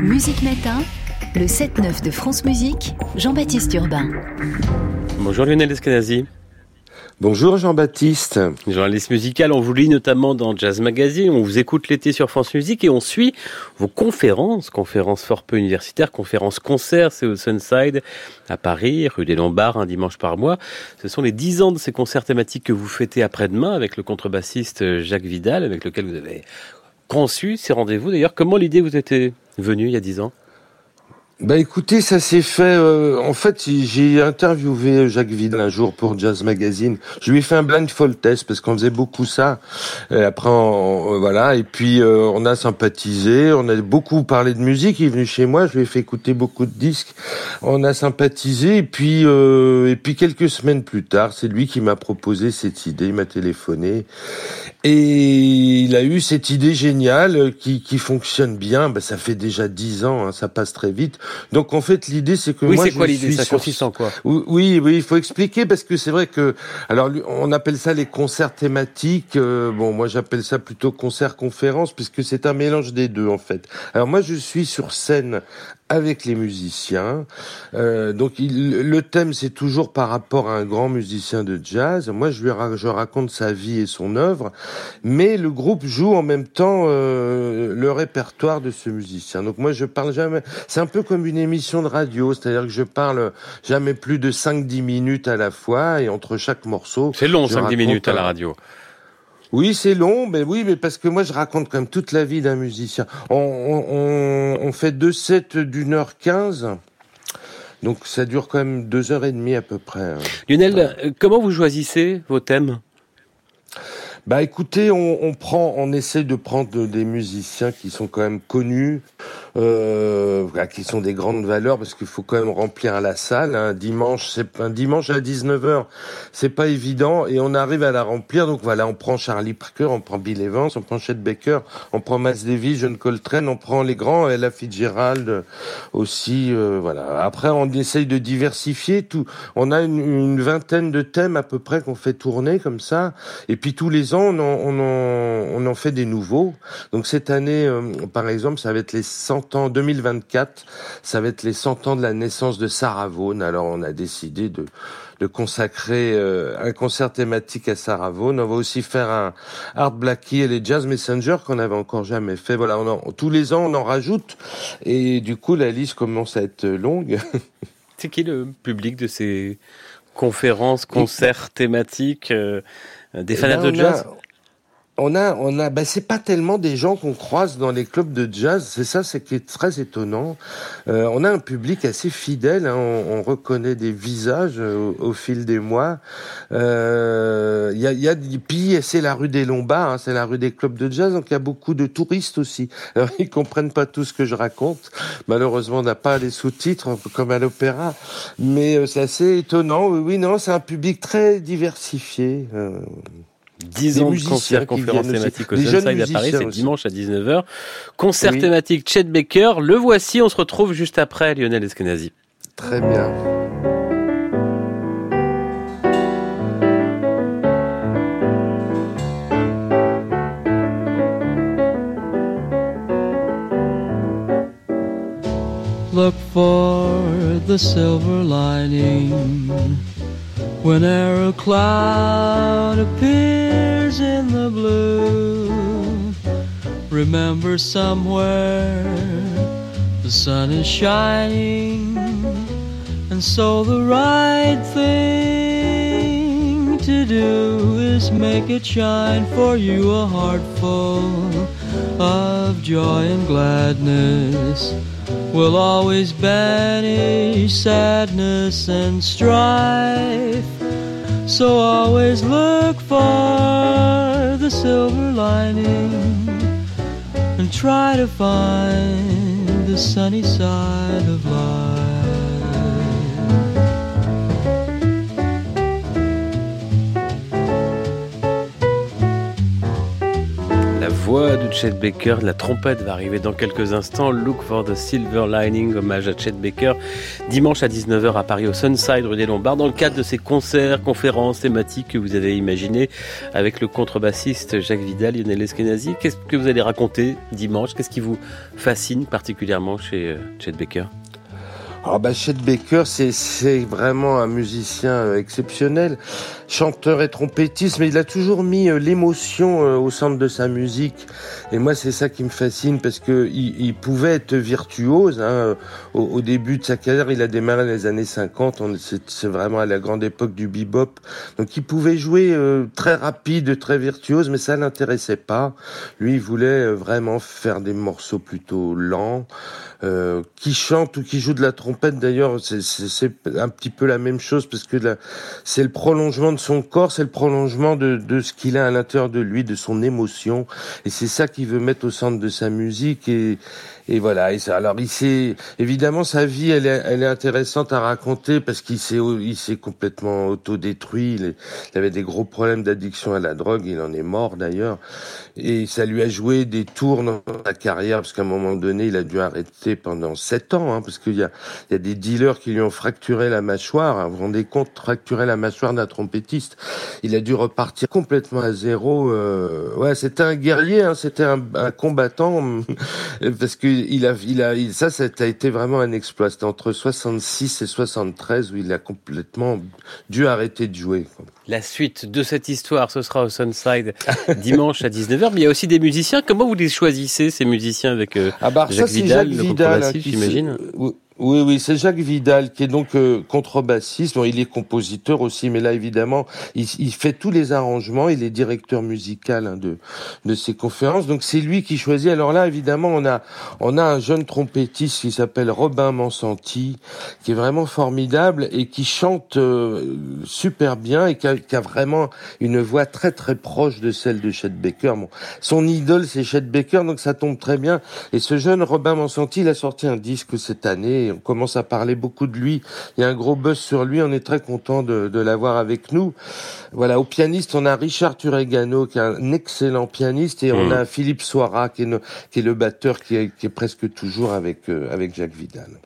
Musique Matin, le 7-9 de France Musique, Jean-Baptiste Urbain. Bonjour Lionel Eskenazi. Bonjour Jean-Baptiste. Journaliste musical, on vous lit notamment dans Jazz Magazine, on vous écoute l'été sur France Musique et on suit vos conférences, conférences fort peu universitaires, conférences concerts, c'est au Sunside à Paris, rue des Lombards, un dimanche par mois. Ce sont les dix ans de ces concerts thématiques que vous fêtez après-demain avec le contrebassiste Jacques Vidal, avec lequel vous avez conçu ces rendez-vous. D'ailleurs, comment l'idée vous était venue il y a dix ans bah écoutez, ça s'est fait. Euh, en fait, j'ai interviewé Jacques Vidal un jour pour Jazz Magazine. Je lui ai fait un blindfold test parce qu'on faisait beaucoup ça. Et après, on, voilà. Et puis euh, on a sympathisé. On a beaucoup parlé de musique. Il est venu chez moi. Je lui ai fait écouter beaucoup de disques. On a sympathisé. Et puis euh, et puis quelques semaines plus tard, c'est lui qui m'a proposé cette idée. Il m'a téléphoné et il a eu cette idée géniale qui, qui fonctionne bien. Bah, ça fait déjà dix ans. Hein, ça passe très vite donc en fait, l'idée c'est que oui, moi c'est quoi l'idée? Ça consiste en quoi Oui, oui, il faut expliquer parce que c'est vrai que alors on appelle ça les concerts thématiques. Euh, bon, moi j'appelle ça plutôt concert conférence puisque c'est un mélange des deux en fait. Alors moi je suis sur scène avec les musiciens. Euh, donc il, le thème c'est toujours par rapport à un grand musicien de jazz. Moi je lui je raconte sa vie et son œuvre, mais le groupe joue en même temps euh, le répertoire de ce musicien. Donc moi je parle jamais. C'est un peu comme une émission de radio, c'est-à-dire que je parle jamais plus de 5-10 minutes à la fois et entre chaque morceau. C'est long 5-10 minutes à la radio. Oui, c'est long, mais oui, mais parce que moi je raconte quand même toute la vie d'un musicien. On, on, on fait deux sets d'une heure quinze. Donc ça dure quand même deux heures et demie à peu près. Hein. Lionel, euh, comment vous choisissez vos thèmes? Bah écoutez, on, on, prend, on essaie de prendre des musiciens qui sont quand même connus, euh, qui sont des grandes valeurs parce qu'il faut quand même remplir la salle. Un dimanche, c'est un dimanche à 19h, c'est pas évident et on arrive à la remplir. Donc voilà, on prend Charlie Parker, on prend Bill Evans, on prend Chet Baker, on prend Miles Davis, John Coltrane, on prend les grands, Ella Fitzgerald aussi. Euh, voilà. Après, on essaye de diversifier tout. On a une, vingtaine de thèmes à peu près qu'on fait tourner comme ça, et puis tous les on en, on en, fait des nouveaux. Donc cette année, euh, par exemple, ça va être les 100 ans, 2024, ça va être les 100 ans de la naissance de Sarah Vaughan. Alors on a décidé de, de consacrer euh, un concert thématique à Sarah Vaughan. On va aussi faire un Art Blackie et les Jazz Messenger qu'on n'avait encore jamais fait. Voilà, on tous les ans on en rajoute et du coup la liste commence à être longue. C'est qui le public de ces conférences, concerts thématiques euh, des fans de jazz? On a, on a, bah c'est pas tellement des gens qu'on croise dans les clubs de jazz. C'est ça, c'est qui est très étonnant. Euh, on a un public assez fidèle. Hein, on, reconnaît des visages euh, au, fil des mois. Il euh, y a, y a, puis c'est la rue des Lombards, hein, c'est la rue des clubs de jazz. Donc il y a beaucoup de touristes aussi. Alors ils comprennent pas tout ce que je raconte. Malheureusement, on n'a pas les sous-titres comme à l'opéra, mais c'est assez étonnant. Oui, non, c'est un public très diversifié. 10 ans de concert, conférence thématique au Sunside à Paris, c'est dimanche à 19h. Concert thématique Chet Baker, le voici, on se retrouve juste après Lionel Eskenazi. Très bien. Look for the silver lining Whenever a cloud appears in the blue, remember somewhere the sun is shining, and so the right thing to do is make it shine for you a heart full of joy and gladness will always banish sadness and strife. So always look for the silver lining and try to find the sunny side of life. Voix de Chet Baker, la trompette va arriver dans quelques instants. Look for the Silver Lining, hommage à Chet Baker, dimanche à 19h à Paris au Sunside, rue des Lombards, dans le cadre de ces concerts, conférences thématiques que vous avez imaginées avec le contrebassiste Jacques Vidal, Lionel Eskenazi. Qu'est-ce que vous allez raconter dimanche? Qu'est-ce qui vous fascine particulièrement chez euh, Chet Baker? Alors, bah, Chet Baker, c'est vraiment un musicien euh, exceptionnel, chanteur et trompettiste, mais il a toujours mis euh, l'émotion euh, au centre de sa musique. Et moi, c'est ça qui me fascine parce que il, il pouvait être virtuose. Hein. Au, au, début de sa carrière, il a démarré les années 50. C'est vraiment à la grande époque du bebop. Donc, il pouvait jouer très rapide, très virtuose, mais ça l'intéressait pas. Lui, il voulait vraiment faire des morceaux plutôt lents, qui chante ou qui joue de la trompette d'ailleurs, c'est un petit peu la même chose parce que c'est le prolongement de son corps, c'est le prolongement de, de ce qu'il a à l'intérieur de lui, de son émotion, et c'est ça qu'il veut mettre au centre de sa musique et, et voilà. Alors il s'est évidemment sa vie, elle est, elle est intéressante à raconter parce qu'il s'est, il s'est complètement autodétruit. Il avait des gros problèmes d'addiction à la drogue. Il en est mort d'ailleurs. Et ça lui a joué des tours dans sa carrière parce qu'à un moment donné, il a dû arrêter pendant sept ans hein, parce qu'il y a, il y a des dealers qui lui ont fracturé la mâchoire. Hein, vous vous rendez compte, fracturer la mâchoire d'un trompettiste. Il a dû repartir complètement à zéro. Euh, ouais, c'était un guerrier, hein, c'était un, un combattant parce que il a, il a, ça, ça a été vraiment un exploit. C'était entre 66 et 73 où il a complètement dû arrêter de jouer. La suite de cette histoire, ce sera au Sunside dimanche à 19h. Mais il y a aussi des musiciens. Comment vous les choisissez, ces musiciens, avec euh, ah bah, Jacques, ça, Vidal, Jacques Vidal, hein, j'imagine oui, oui, c'est Jacques Vidal qui est donc euh, contrebassiste. Bon, il est compositeur aussi, mais là évidemment, il, il fait tous les arrangements. Il est directeur musical hein, de de ces conférences. Donc c'est lui qui choisit. Alors là, évidemment, on a on a un jeune trompettiste qui s'appelle Robin Mansanti, qui est vraiment formidable et qui chante euh, super bien et qui a, qui a, vraiment une voix très très proche de celle de Chet Baker. Bon, son idole c'est Chet Baker, donc ça tombe très bien. Et ce jeune Robin Mansanti, il a sorti un disque cette année on commence à parler beaucoup de lui. Il y a un gros buzz sur lui. On est très content de, de l'avoir avec nous. Voilà, au pianiste, on a Richard Turegano, qui est un excellent pianiste, et on mmh. a Philippe Soira, qui est, qui est le batteur, qui est, qui est presque toujours avec, euh, avec Jacques Vidal.